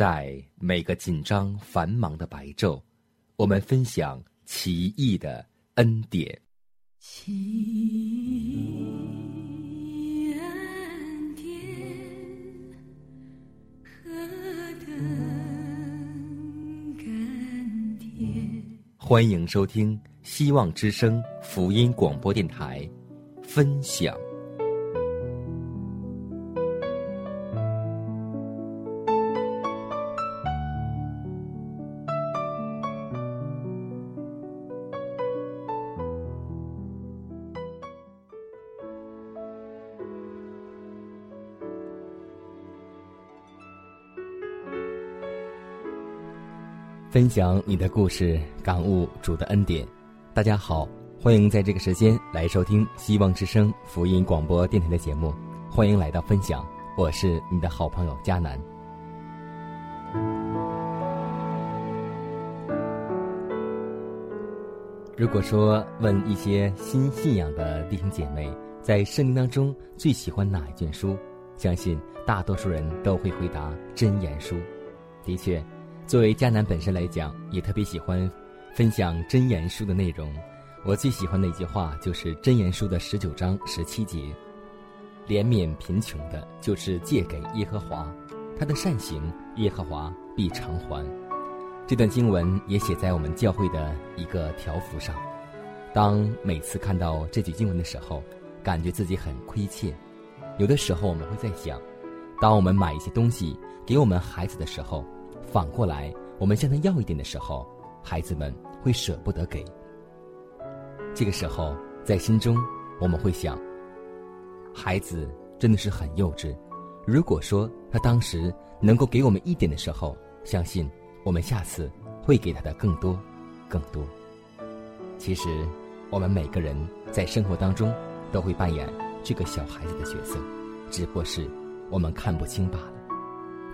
在每个紧张繁忙的白昼，我们分享奇异的恩典。奇异恩典，何等甘甜！欢迎收听希望之声福音广播电台，分享。分享你的故事，感悟主的恩典。大家好，欢迎在这个时间来收听希望之声福音广播电台的节目。欢迎来到分享，我是你的好朋友佳南。如果说问一些新信仰的弟兄姐妹，在圣经当中最喜欢哪一卷书，相信大多数人都会回答真言书。的确。作为迦南本身来讲，也特别喜欢分享真言书的内容。我最喜欢的一句话就是真言书的十九章十七节：“怜悯贫穷的，就是借给耶和华，他的善行耶和华必偿还。”这段经文也写在我们教会的一个条幅上。当每次看到这句经文的时候，感觉自己很亏欠。有的时候我们会在想，当我们买一些东西给我们孩子的时候。反过来，我们向他要一点的时候，孩子们会舍不得给。这个时候，在心中我们会想：孩子真的是很幼稚。如果说他当时能够给我们一点的时候，相信我们下次会给他的更多、更多。其实，我们每个人在生活当中都会扮演这个小孩子的角色，只不过是我们看不清罢了。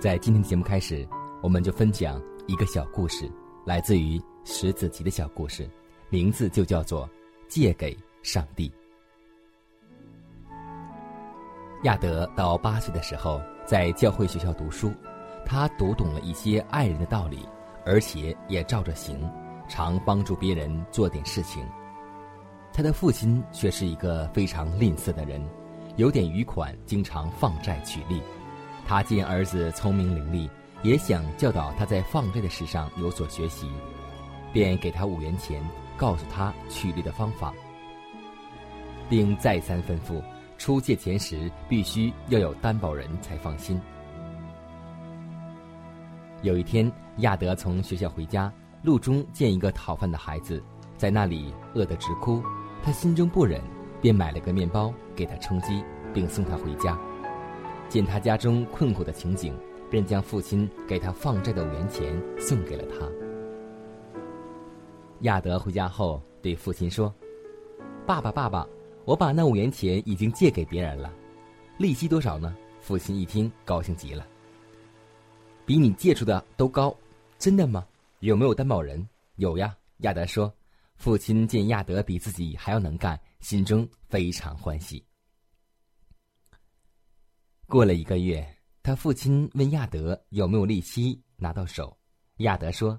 在今天的节目开始。我们就分享一个小故事，来自于石子集的小故事，名字就叫做《借给上帝》。亚德到八岁的时候，在教会学校读书，他读懂了一些爱人的道理，而且也照着行，常帮助别人做点事情。他的父亲却是一个非常吝啬的人，有点余款，经常放债取利。他见儿子聪明伶俐。也想教导他在放债的事上有所学习，便给他五元钱，告诉他取利的方法，并再三吩咐出借钱时必须要有担保人才放心。有一天，亚德从学校回家，路中见一个讨饭的孩子在那里饿得直哭，他心中不忍，便买了个面包给他充饥，并送他回家。见他家中困苦的情景。便将父亲给他放债的五元钱送给了他。亚德回家后对父亲说：“爸爸，爸爸，我把那五元钱已经借给别人了，利息多少呢？”父亲一听，高兴极了。比你借出的都高，真的吗？有没有担保人？有呀。亚德说。父亲见亚德比自己还要能干，心中非常欢喜。过了一个月。他父亲问亚德有没有利息拿到手，亚德说：“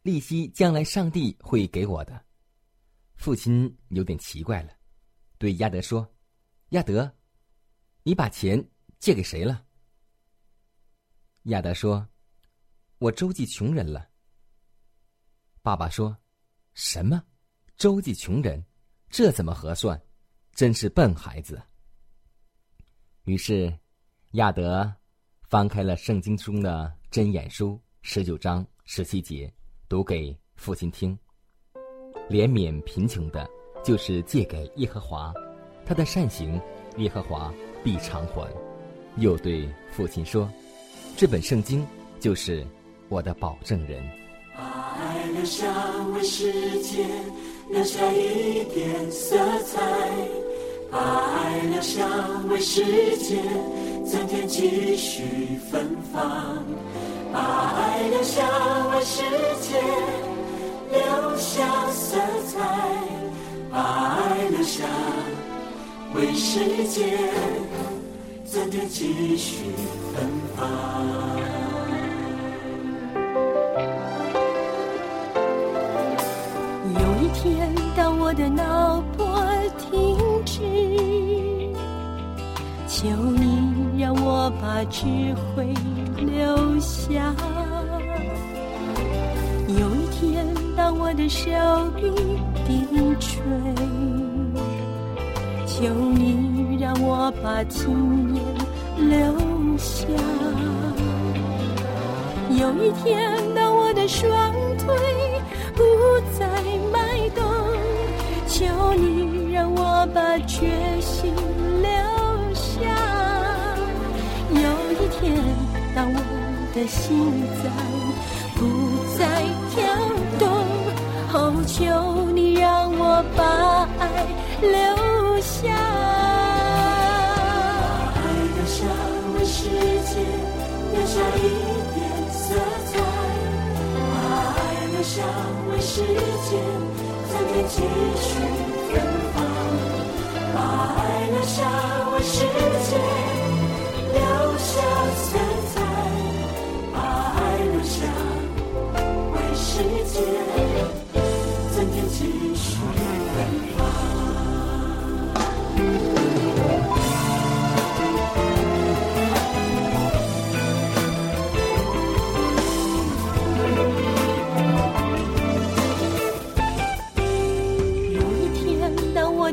利息将来上帝会给我的。”父亲有点奇怪了，对亚德说：“亚德，你把钱借给谁了？”亚德说：“我周济穷人了。”爸爸说：“什么？周济穷人？这怎么合算？真是笨孩子。”于是。亚德翻开了圣经中的箴言书十九章十七节，读给父亲听。怜悯贫穷的，就是借给耶和华，他的善行，耶和华必偿还。又对父亲说：“这本圣经就是我的保证人。”爱留下为世界留下一点色彩，把爱留下为世界增添几许芬芳，把爱留下为世界留下色彩，把爱留下为世界增添几许芬芳。把智慧留下。有一天，当我的手臂低垂，求你让我把经验留下。有一天，当我的双腿不再迈动，求你让我把决心当我的心脏不再跳动，哦，求你让我把爱留下。把爱留下为世界留下一点色彩，把爱留下为世界增添几许芬芳，把爱留下为世界留下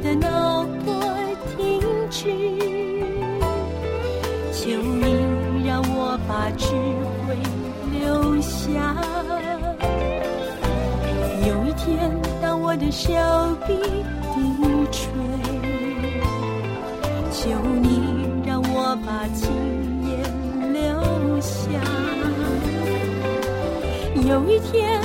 的脑波停止，求你让我把智慧留下。有一天，当我的手臂低垂，求你让我把经验留下。有一天，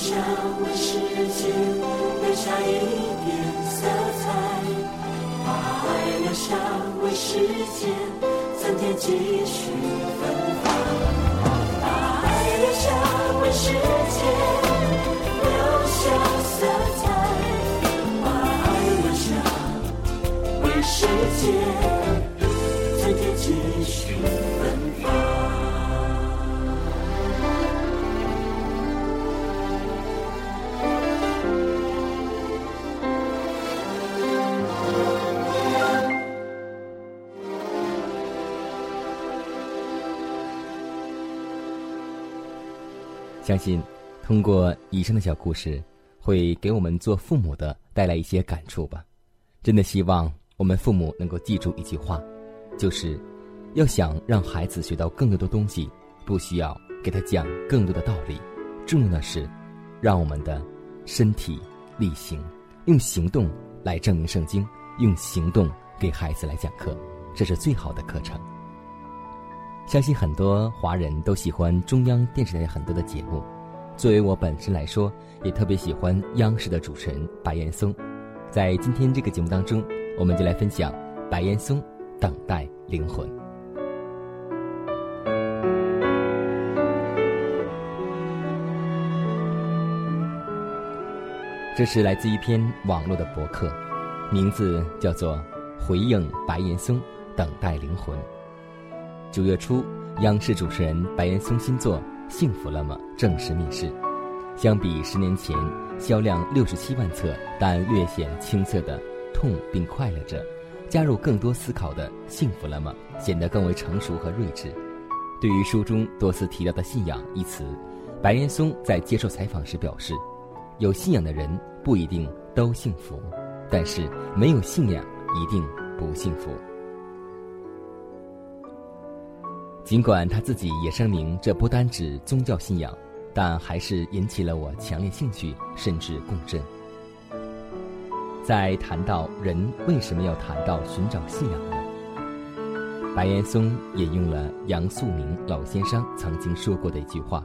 留下为世界留下一点色彩，把爱留下为世界增添几许芬芳，把爱留下为世界相信通过以上的小故事，会给我们做父母的带来一些感触吧。真的希望我们父母能够记住一句话，就是要想让孩子学到更多的东西，不需要给他讲更多的道理，重要的是让我们的身体力行，用行动来证明圣经，用行动给孩子来讲课，这是最好的课程。相信很多华人都喜欢中央电视台很多的节目，作为我本身来说，也特别喜欢央视的主持人白岩松。在今天这个节目当中，我们就来分享白岩松《等待灵魂》。这是来自一篇网络的博客，名字叫做《回应白岩松等待灵魂》。九月初，央视主持人白岩松新作《幸福了吗》正式面世。相比十年前销量六十七万册但略显青涩的《痛并快乐着》，加入更多思考的《幸福了吗》显得更为成熟和睿智。对于书中多次提到的“信仰”一词，白岩松在接受采访时表示：“有信仰的人不一定都幸福，但是没有信仰一定不幸福。”尽管他自己也声明这不单指宗教信仰，但还是引起了我强烈兴趣，甚至共振。在谈到人为什么要谈到寻找信仰呢？白岩松引用了杨素明老先生曾经说过的一句话：“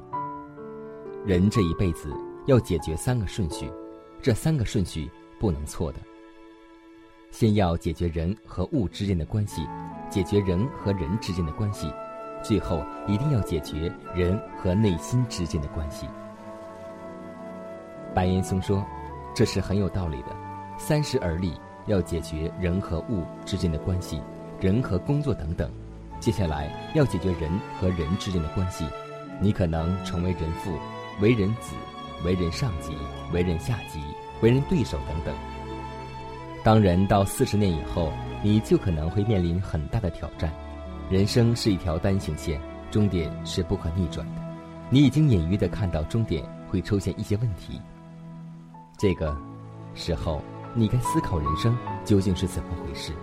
人这一辈子要解决三个顺序，这三个顺序不能错的。先要解决人和物之间的关系，解决人和人之间的关系。”最后一定要解决人和内心之间的关系。白岩松说：“这是很有道理的。三十而立，要解决人和物之间的关系，人和工作等等。接下来要解决人和人之间的关系，你可能成为人父、为人子、为人上级、为人下级、为人对手等等。当人到四十年以后，你就可能会面临很大的挑战。”人生是一条单行线，终点是不可逆转的。你已经隐约的看到终点会出现一些问题。这个时候，你该思考人生究竟是怎么回事？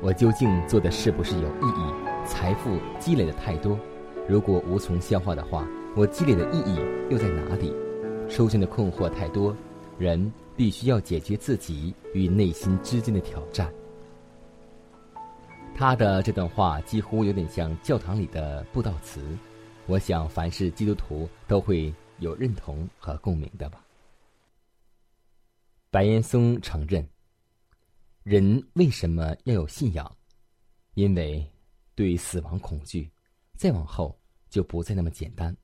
我究竟做的是不是有意义？财富积累的太多，如果无从消化的话，我积累的意义又在哪里？出现的困惑太多，人必须要解决自己与内心之间的挑战。他的这段话几乎有点像教堂里的布道词，我想凡是基督徒都会有认同和共鸣的吧。白岩松承认，人为什么要有信仰？因为对死亡恐惧，再往后就不再那么简单。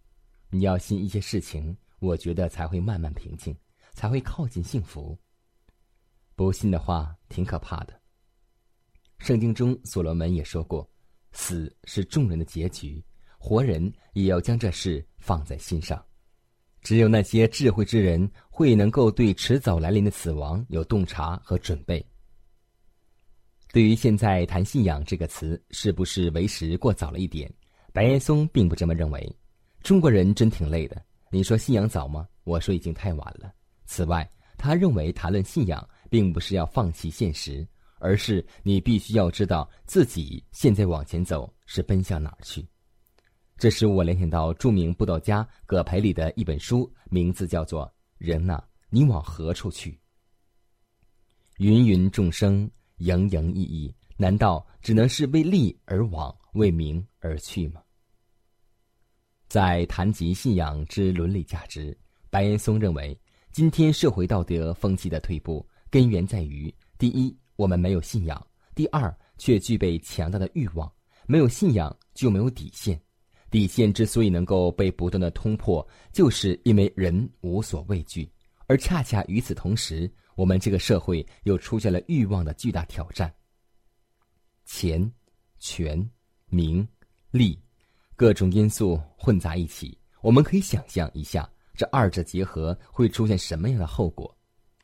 你要信一些事情，我觉得才会慢慢平静，才会靠近幸福。不信的话，挺可怕的。圣经中，所罗门也说过：“死是众人的结局，活人也要将这事放在心上。只有那些智慧之人，会能够对迟早来临的死亡有洞察和准备。”对于现在谈信仰这个词，是不是为时过早了一点？白岩松并不这么认为。中国人真挺累的。你说信仰早吗？我说已经太晚了。此外，他认为谈论信仰，并不是要放弃现实。而是你必须要知道自己现在往前走是奔向哪儿去。这使我联想到著名布道家葛培理的一本书，名字叫做《人呐，你往何处去？》芸芸众生，营营役役，难道只能是为利而往，为名而去吗？在谈及信仰之伦理价值，白岩松认为，今天社会道德风气的退步，根源在于第一。我们没有信仰，第二却具备强大的欲望。没有信仰就没有底线，底线之所以能够被不断的突破，就是因为人无所畏惧。而恰恰与此同时，我们这个社会又出现了欲望的巨大挑战。钱、权、名、利，各种因素混杂一起，我们可以想象一下，这二者结合会出现什么样的后果。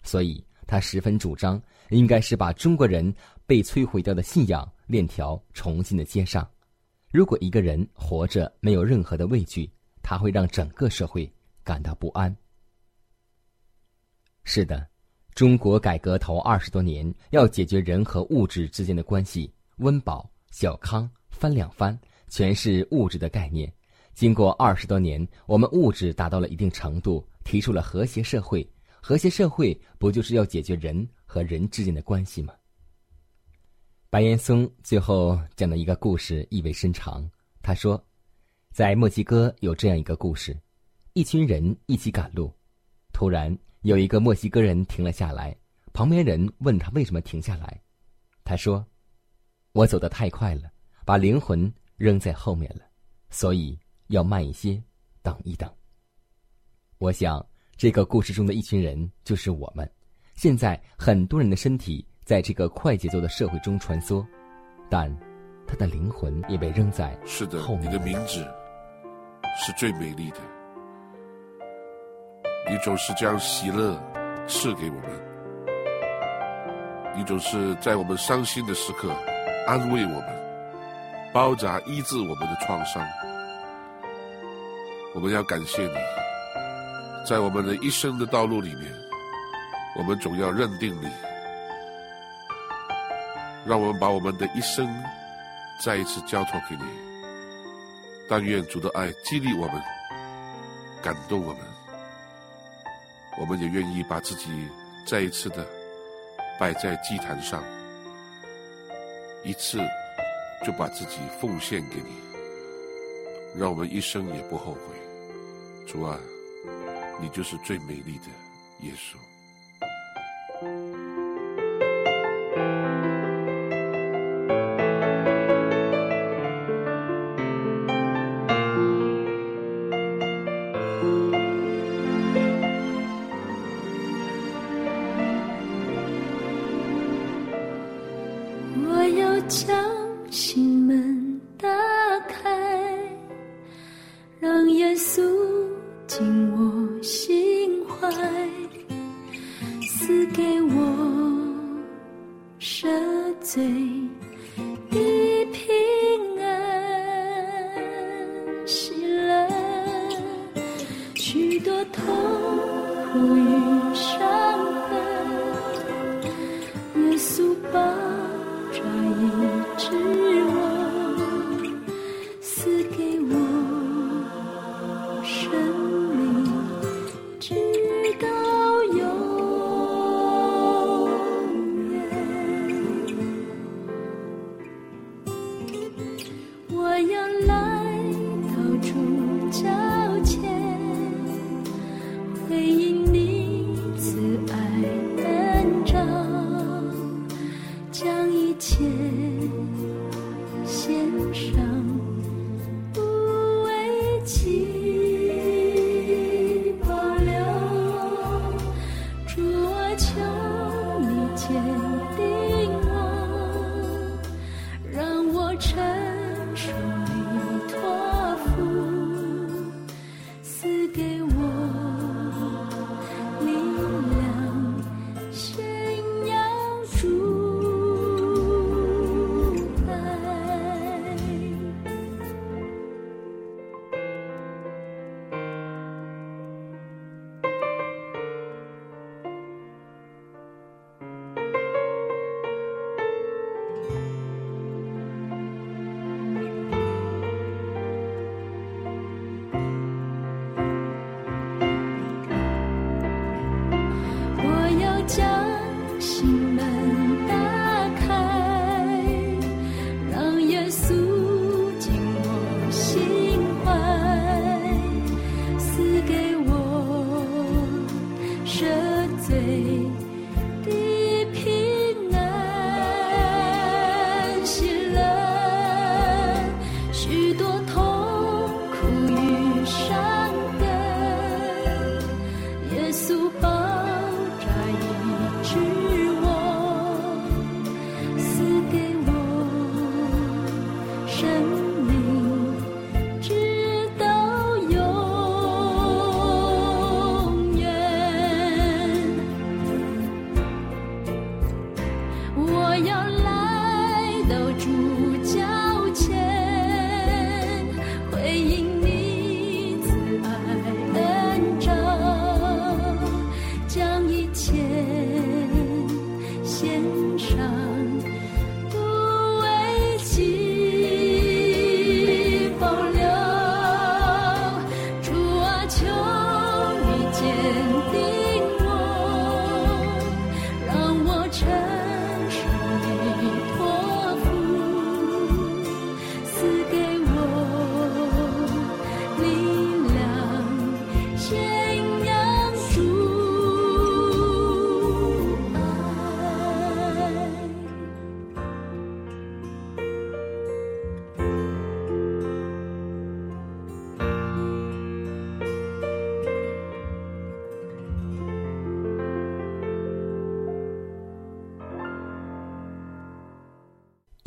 所以。他十分主张，应该是把中国人被摧毁掉的信仰链条重新的接上。如果一个人活着没有任何的畏惧，他会让整个社会感到不安。是的，中国改革头二十多年，要解决人和物质之间的关系，温饱、小康、翻两番，全是物质的概念。经过二十多年，我们物质达到了一定程度，提出了和谐社会。和谐社会不就是要解决人和人之间的关系吗？白岩松最后讲的一个故事意味深长。他说，在墨西哥有这样一个故事：一群人一起赶路，突然有一个墨西哥人停了下来。旁边人问他为什么停下来，他说：“我走得太快了，把灵魂扔在后面了，所以要慢一些，等一等。”我想。这个故事中的一群人就是我们。现在很多人的身体在这个快节奏的社会中穿梭，但他的灵魂也被扔在是的后面。你的名字是最美丽的，你总是将喜乐赐给我们，你总是在我们伤心的时刻安慰我们，包扎医治我们的创伤。我们要感谢你，在我们的一生的道路里面，我们总要认定你，让我们把我们的一生再一次交托给你。但愿主的爱激励我们，感动我们，我们也愿意把自己再一次的摆在祭坛上，一次就把自己奉献给你，让我们一生也不后悔。主啊，你就是最美丽的耶稣。赦罪的平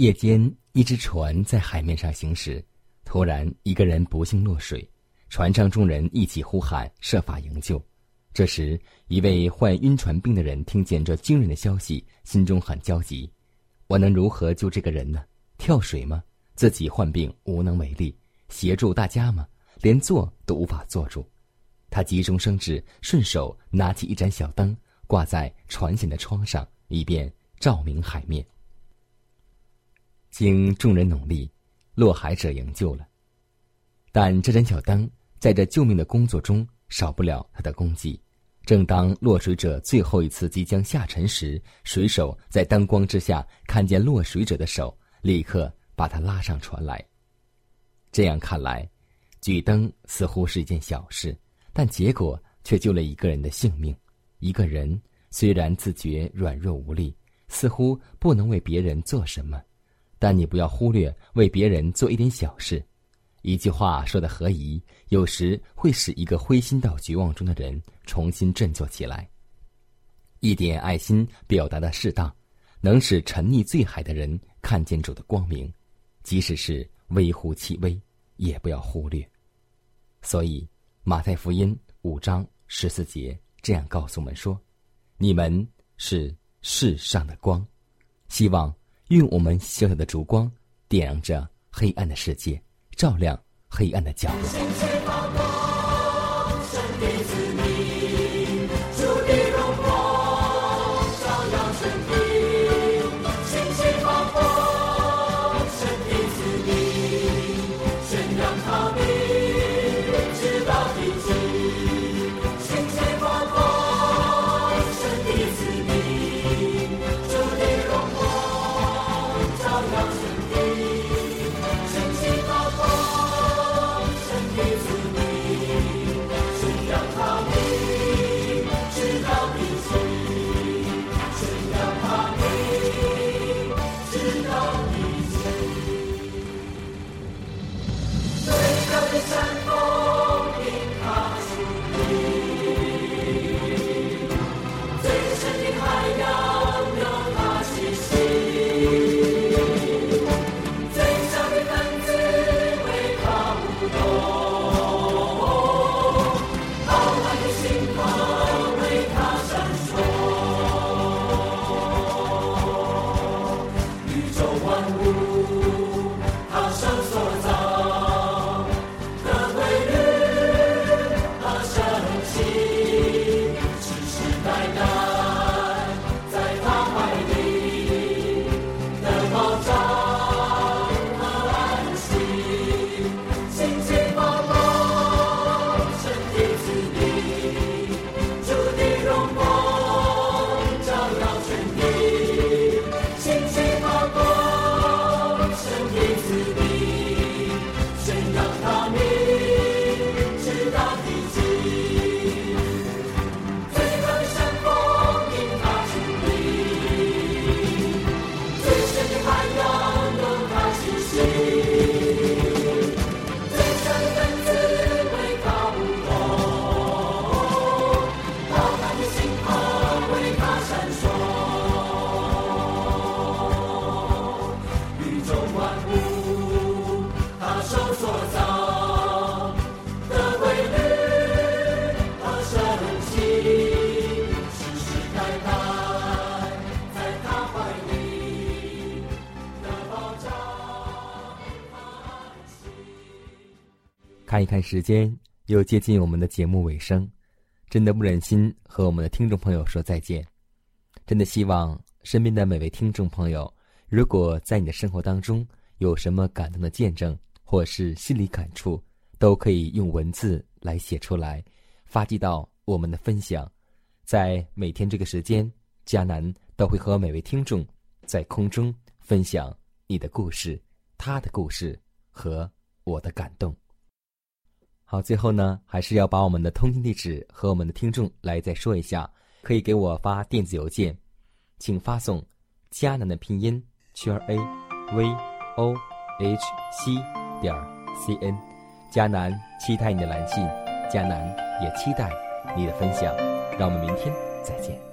夜间，一只船在海面上行驶，突然一个人不幸落水，船上众人一起呼喊，设法营救。这时，一位患晕船病的人听见这惊人的消息，心中很焦急：我能如何救这个人呢？跳水吗？自己患病无能为力，协助大家吗？连坐都无法坐住。他急中生智，顺手拿起一盏小灯，挂在船舷的窗上，以便照明海面。经众人努力，落海者营救了。但这盏小灯在这救命的工作中少不了他的功绩。正当落水者最后一次即将下沉时，水手在灯光之下看见落水者的手，立刻把他拉上船来。这样看来，举灯似乎是一件小事，但结果却救了一个人的性命。一个人虽然自觉软弱无力，似乎不能为别人做什么，但你不要忽略为别人做一点小事。一句话说的合宜，有时会使一个灰心到绝望中的人重新振作起来。一点爱心表达的适当，能使沉溺醉海的人看见主的光明，即使是微乎其微，也不要忽略。所以，马太福音五章十四节这样告诉我们说：“你们是世上的光，希望用我们小小的烛光，点亮着黑暗的世界。”照亮黑暗的角落。一看时间，又接近我们的节目尾声，真的不忍心和我们的听众朋友说再见。真的希望身边的每位听众朋友，如果在你的生活当中有什么感动的见证，或是心理感触，都可以用文字来写出来，发寄到我们的分享。在每天这个时间，迦南都会和每位听众在空中分享你的故事、他的故事和我的感动。好，最后呢，还是要把我们的通信地址和我们的听众来再说一下。可以给我发电子邮件，请发送“迦南”的拼音圈 a v o h c 点 c n。迦南期待你的来信，迦南也期待你的分享。让我们明天再见。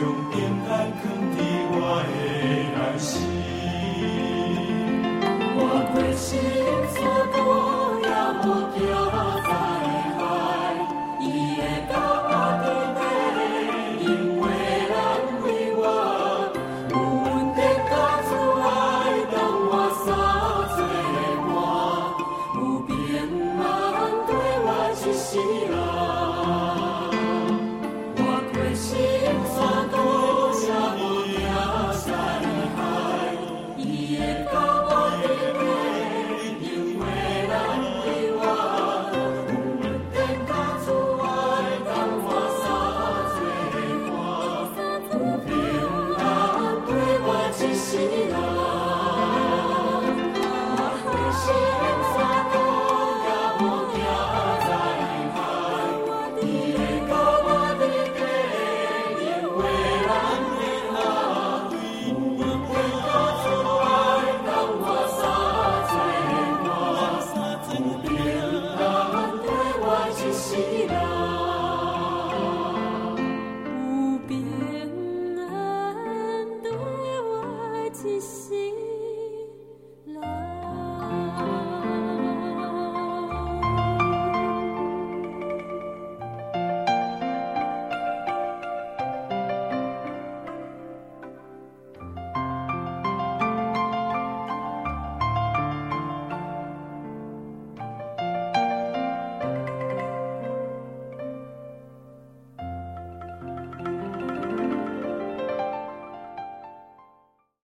用扁担扛着我的担心